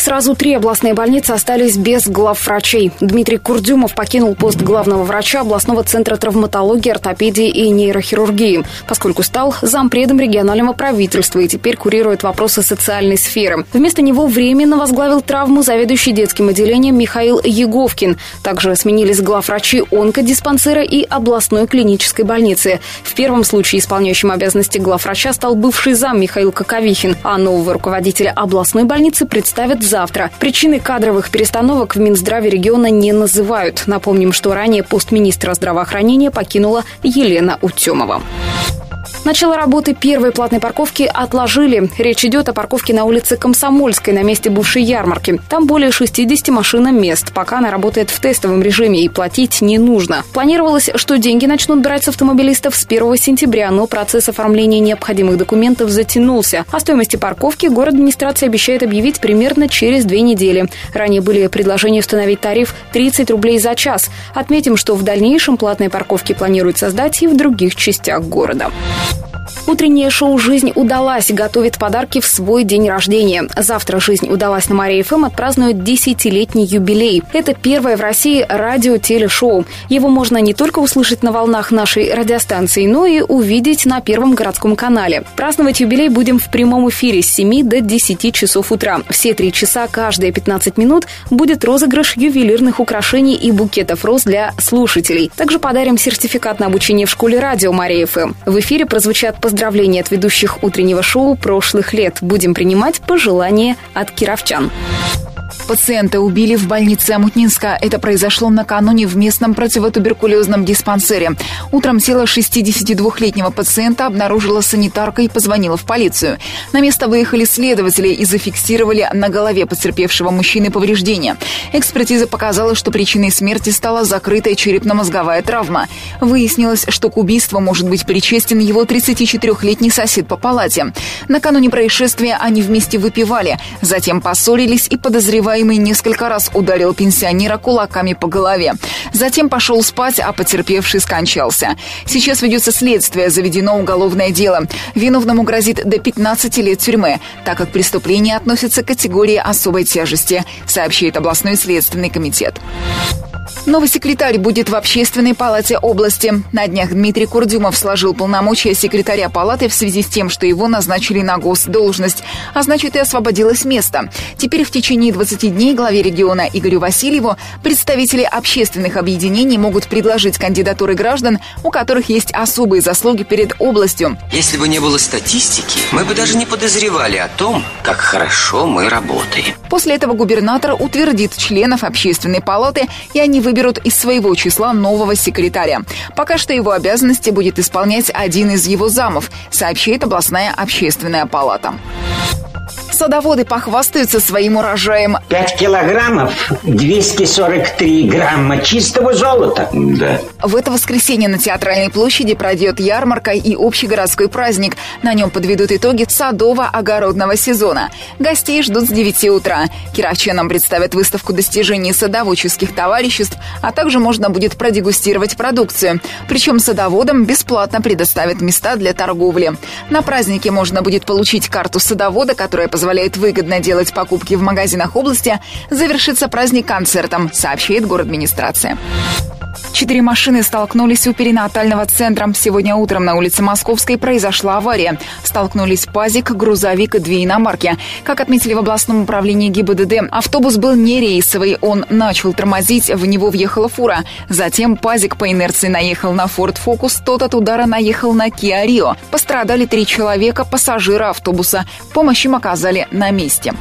Сразу три областные больницы остались без главврачей. Дмитрий Курдюмов покинул пост главного врача областного центра травматологии, ортопедии и нейрохирургии, поскольку стал зампредом регионального правительства и теперь курирует вопросы социальной сферы. Вместо него временно возглавил травму заведующий детским отделением Михаил Еговкин. Также сменились главврачи онкодиспансера и областной клинической больницы. В первом случае исполняющим обязанности главврача стал бывший зам Михаил Коковихин, а нового руководителя областной больницы представят завтра. Причины кадровых перестановок в Минздраве региона не называют. Напомним, что ранее пост министра здравоохранения покинула Елена Утемова. Начало работы первой платной парковки отложили. Речь идет о парковке на улице Комсомольской на месте бывшей ярмарки. Там более 60 машиномест. Пока она работает в тестовом режиме и платить не нужно. Планировалось, что деньги начнут брать с автомобилистов с 1 сентября, но процесс оформления необходимых документов затянулся. О стоимости парковки город администрация обещает объявить примерно через две недели. Ранее были предложения установить тариф 30 рублей за час. Отметим, что в дальнейшем платные парковки планируют создать и в других частях города. Утреннее шоу «Жизнь удалась» готовит подарки в свой день рождения. Завтра «Жизнь удалась» на Мария ФМ отпразднует десятилетний юбилей. Это первое в России радио-телешоу. Его можно не только услышать на волнах нашей радиостанции, но и увидеть на Первом городском канале. Праздновать юбилей будем в прямом эфире с 7 до 10 часов утра. Все три часа каждые 15 минут будет розыгрыш ювелирных украшений и букетов роз для слушателей. Также подарим сертификат на обучение в школе радио Мария ФМ. В эфире прозвучат поздравления от ведущих утреннего шоу прошлых лет. Будем принимать пожелания от кировчан. Пациента убили в больнице Амутнинска. Это произошло накануне в местном противотуберкулезном диспансере. Утром тело 62-летнего пациента обнаружила санитарка и позвонила в полицию. На место выехали следователи и зафиксировали на голове потерпевшего мужчины повреждения. Экспертиза показала, что причиной смерти стала закрытая черепно-мозговая травма. Выяснилось, что к убийству может быть причастен его 34-летний сосед по палате. Накануне происшествия они вместе выпивали, затем поссорились и подозревали подозреваемый несколько раз ударил пенсионера кулаками по голове. Затем пошел спать, а потерпевший скончался. Сейчас ведется следствие, заведено уголовное дело. Виновному грозит до 15 лет тюрьмы, так как преступление относится к категории особой тяжести, сообщает областной следственный комитет. Новый секретарь будет в Общественной палате области. На днях Дмитрий Курдюмов сложил полномочия секретаря палаты в связи с тем, что его назначили на госдолжность, а значит и освободилось место. Теперь в течение 20 дней главе региона Игорю Васильеву представители общественных объединений могут предложить кандидатуры граждан, у которых есть особые заслуги перед областью. Если бы не было статистики, мы бы даже не подозревали о том, как хорошо мы работаем. После этого губернатор утвердит членов общественной палаты, и они выберут из своего числа нового секретаря. Пока что его обязанности будет исполнять один из его замов, сообщает областная общественная палата. Садоводы похвастаются своим урожаем. 5 килограммов 243 грамма чистого золота. Да. В это воскресенье на Театральной площади пройдет ярмарка и общегородской праздник. На нем подведут итоги садово-огородного сезона. Гостей ждут с 9 утра. Кировчанам представят выставку достижений садоводческих товариществ, а также можно будет продегустировать продукцию. Причем садоводам бесплатно предоставят места для торговли. На празднике можно будет получить карту садовода, которая позволяет позволяет выгодно делать покупки в магазинах области, завершится праздник концертом, сообщает город администрация. Четыре машины столкнулись у перинатального центра. Сегодня утром на улице Московской произошла авария. Столкнулись пазик, грузовик и две иномарки. Как отметили в областном управлении ГИБДД, автобус был не рейсовый. Он начал тормозить, в него въехала фура. Затем пазик по инерции наехал на Ford Focus, тот от удара наехал на Kia Rio. Пострадали три человека, пассажира автобуса. Помощь им оказали на месте.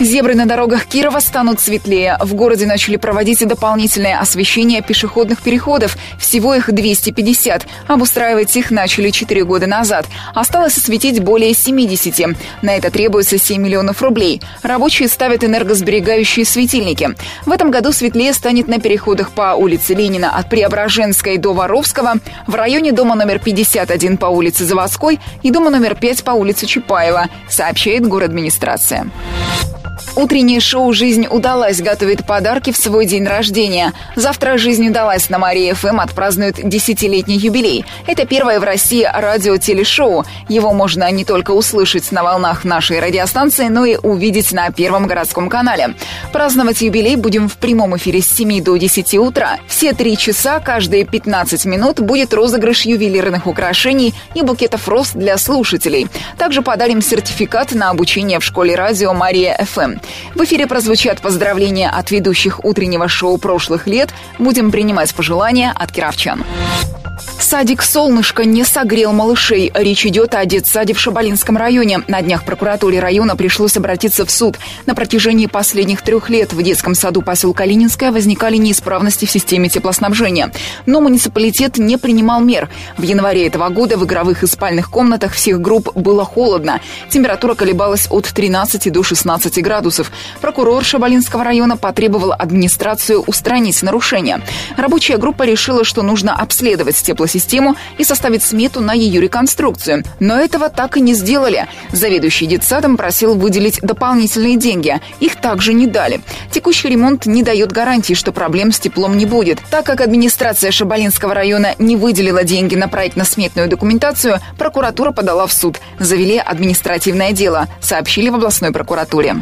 Зебры на дорогах Кирова станут светлее. В городе начали проводить дополнительное освещение пешеходных переходов. Всего их 250. Обустраивать их начали 4 года назад. Осталось осветить более 70. На это требуется 7 миллионов рублей. Рабочие ставят энергосберегающие светильники. В этом году светлее станет на переходах по улице Ленина от Преображенской до Воровского, в районе дома номер 51 по улице Заводской и дома номер 5 по улице Чапаева, сообщает город администрация. Утреннее шоу «Жизнь удалась» готовит подарки в свой день рождения. Завтра «Жизнь удалась» на Мария ФМ отпразднует десятилетний юбилей. Это первое в России радио-телешоу. Его можно не только услышать на волнах нашей радиостанции, но и увидеть на Первом городском канале. Праздновать юбилей будем в прямом эфире с 7 до 10 утра. Все три часа, каждые 15 минут будет розыгрыш ювелирных украшений и букетов роз для слушателей. Также подарим сертификат на обучение в школе радио «Мария ФМ». В эфире прозвучат поздравления от ведущих утреннего шоу прошлых лет. Будем принимать пожелания от кировчан. Садик «Солнышко» не согрел малышей. Речь идет о детсаде в Шабалинском районе. На днях прокуратуре района пришлось обратиться в суд. На протяжении последних трех лет в детском саду поселка Ленинская возникали неисправности в системе теплоснабжения. Но муниципалитет не принимал мер. В январе этого года в игровых и спальных комнатах всех групп было холодно. Температура колебалась от 13 до 16 градусов. Прокурор Шабалинского района потребовал администрацию устранить нарушения. Рабочая группа решила, что нужно обследовать теплосистему и составить смету на ее реконструкцию. Но этого так и не сделали. Заведующий детсадом просил выделить дополнительные деньги. Их также не дали. Текущий ремонт не дает гарантии, что проблем с теплом не будет. Так как администрация Шабалинского района не выделила деньги на проектно-сметную документацию, прокуратура подала в суд. Завели административное дело, сообщили в областной прокуратуре.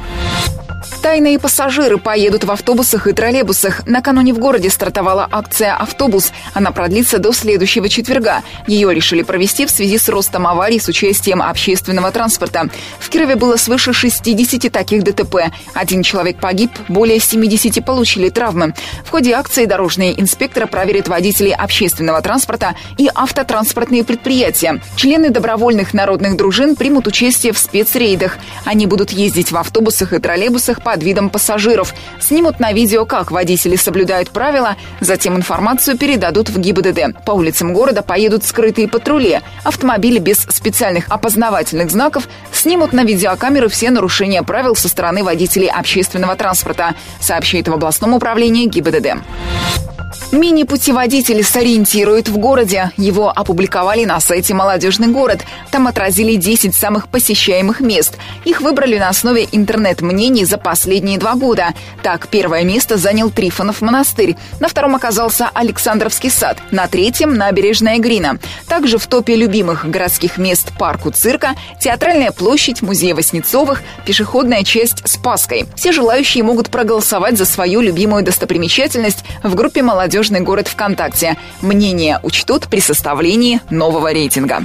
Тайные пассажиры поедут в автобусах и троллейбусах. Накануне в городе стартовала акция «Автобус». Она продлится до следующего четверга. Ее решили провести в связи с ростом аварий с участием общественного транспорта. В Кирове было свыше 60 таких ДТП. Один человек погиб, более 70 получили травмы. В ходе акции дорожные инспекторы проверят водителей общественного транспорта и автотранспортные предприятия. Члены добровольных народных дружин примут участие в спецрейдах. Они будут ездить в автобусах и троллейбусах под видом пассажиров. Снимут на видео, как водители соблюдают правила, затем информацию передадут в ГИБДД. По улицам города поедут скрытые патрули. Автомобили без специальных опознавательных знаков снимут на видеокамеры все нарушения правил со стороны водителей общественного транспорта, сообщает в областном управлении ГИБДД. Мини-путеводитель сориентирует в городе. Его опубликовали на сайте «Молодежный город». Там отразили 10 самых посещаемых мест. Их выбрали на основе интернет-мнений за последние два года. Так, первое место занял Трифонов монастырь. На втором оказался Александровский сад. На третьем – набережная Грина. Также в топе любимых городских мест парку цирка, театральная площадь, музей Васнецовых, пешеходная часть Спаской. Все желающие могут проголосовать за свою любимую достопримечательность в группе «Молодежь «Молодежный город ВКонтакте». Мнения учтут при составлении нового рейтинга.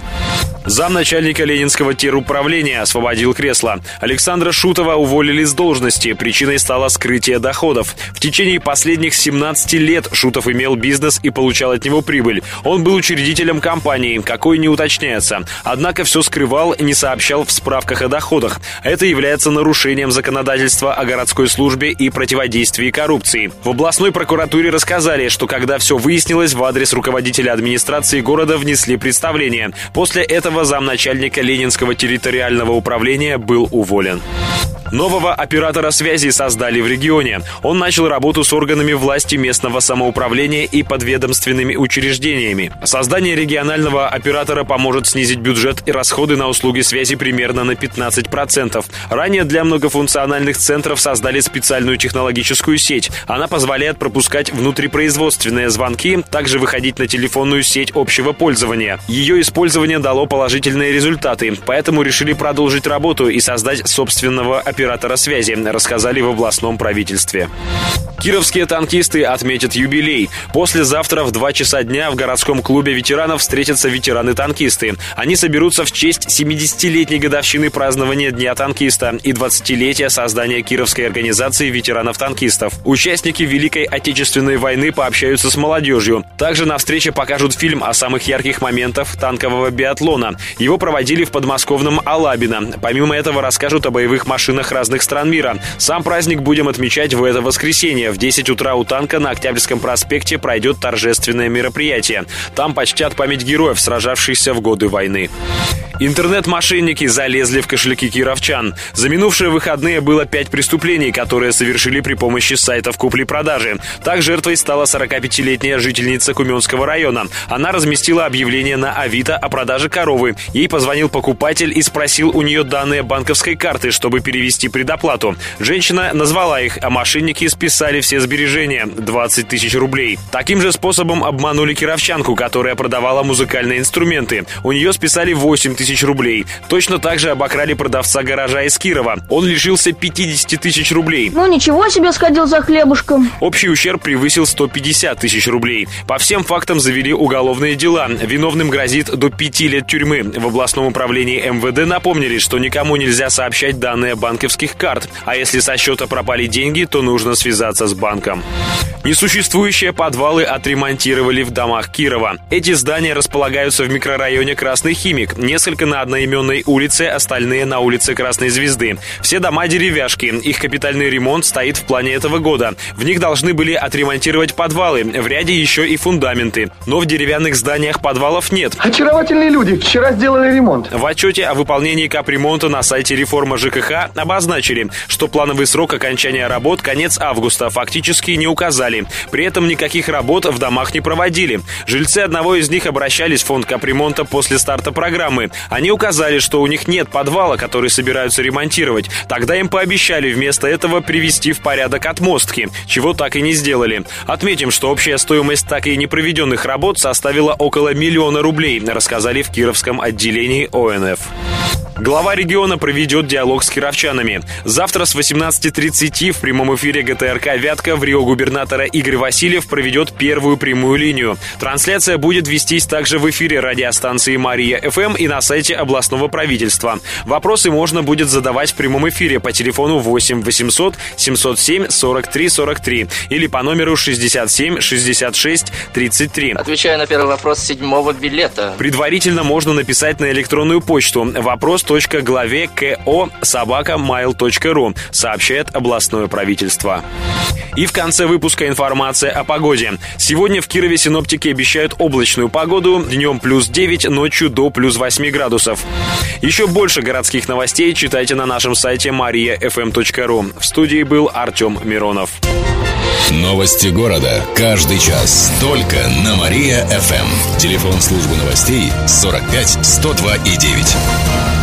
Замначальника Ленинского теруправления освободил кресло. Александра Шутова уволили с должности. Причиной стало скрытие доходов. В течение последних 17 лет Шутов имел бизнес и получал от него прибыль. Он был учредителем компании, какой не уточняется. Однако все скрывал и не сообщал в справках о доходах. Это является нарушением законодательства о городской службе и противодействии коррупции. В областной прокуратуре рассказали, что когда все выяснилось, в адрес руководителя администрации города внесли представление. После этого замначальника Ленинского территориального управления был уволен. Нового оператора связи создали в регионе. Он начал работу с органами власти местного самоуправления и подведомственными учреждениями. Создание регионального оператора поможет снизить бюджет и расходы на услуги связи примерно на 15%. Ранее для многофункциональных центров создали специальную технологическую сеть. Она позволяет пропускать внутрипроизводственные звонки, также выходить на телефонную сеть общего пользования. Ее использование дало положительные результаты, поэтому решили продолжить работу и создать собственного оператора связи, рассказали в областном правительстве. Кировские танкисты отметят юбилей. Послезавтра в 2 часа дня в городском клубе ветеранов встретятся ветераны-танкисты. Они соберутся в честь 70-летней годовщины празднования Дня танкиста и 20-летия создания Кировской организации ветеранов-танкистов. Участники Великой Отечественной войны пообщаются с молодежью. Также на встрече покажут фильм о самых ярких моментах танкового биатлона. Его проводили в подмосковном Алабино. Помимо этого расскажут о боевых машинах разных стран мира. Сам праздник будем отмечать в это воскресенье. В 10 утра у танка на Октябрьском проспекте пройдет торжественное мероприятие. Там почтят память героев, сражавшихся в годы войны. Интернет-мошенники залезли в кошельки кировчан. За минувшие выходные было пять преступлений, которые совершили при помощи сайтов купли-продажи. Так жертвой стала 45-летняя жительница Куменского района. Она разместила объявление на Авито о продаже коровы. Ей позвонил покупатель и спросил у нее данные банковской карты, чтобы перевести предоплату. Женщина назвала их, а мошенники списали все сбережения – 20 тысяч рублей. Таким же способом обманули кировчанку, которая продавала музыкальные инструменты. У нее списали 8 тысяч рублей. Точно так же обокрали продавца гаража из Кирова. Он лишился 50 тысяч рублей. Ну ничего себе сходил за хлебушком. Общий ущерб превысил 150 тысяч рублей. По всем фактам завели уголовные дела. Виновным грозит до 5 лет тюрьмы. В областном управлении МВД напомнили, что никому нельзя сообщать данные банковских карт. А если со счета пропали деньги, то нужно связаться с банком. Несуществующие подвалы отремонтировали в домах Кирова. Эти здания располагаются в микрорайоне Красный Химик. Несколько на одноименной улице, остальные на улице Красной Звезды. Все дома деревяшки. Их капитальный ремонт стоит в плане этого года. В них должны были отремонтировать подвалы. В ряде еще и фундаменты. Но в деревянных зданиях подвалов нет. Очаровательные люди. Вчера сделали ремонт. В отчете о выполнении капремонта на сайте реформа ЖКХ обозначили, что плановый срок окончания работ конец августа фактически не указали указали. При этом никаких работ в домах не проводили. Жильцы одного из них обращались в фонд капремонта после старта программы. Они указали, что у них нет подвала, который собираются ремонтировать. Тогда им пообещали вместо этого привести в порядок отмостки, чего так и не сделали. Отметим, что общая стоимость так и не проведенных работ составила около миллиона рублей, рассказали в Кировском отделении ОНФ. Глава региона проведет диалог с кировчанами. Завтра с 18.30 в прямом эфире ГТРК «Вятка» в Рио губернатора Игорь Васильев проведет первую прямую линию. Трансляция будет вестись также в эфире радиостанции «Мария ФМ» и на сайте областного правительства. Вопросы можно будет задавать в прямом эфире по телефону 8 800 707 43 43 или по номеру 67 66 33. Отвечаю на первый вопрос седьмого билета. Предварительно можно написать на электронную почту. Вопрос главе ко собака mail.ru, сообщает областное правительство. И в конце выпуска информация о погоде. Сегодня в Кирове синоптики обещают облачную погоду, днем плюс 9, ночью до плюс 8 градусов. Еще больше городских новостей читайте на нашем сайте mariafm.ru. В студии был Артем Миронов. Новости города. Каждый час. Только на Мария-ФМ. Телефон службы новостей 45 102 и 9.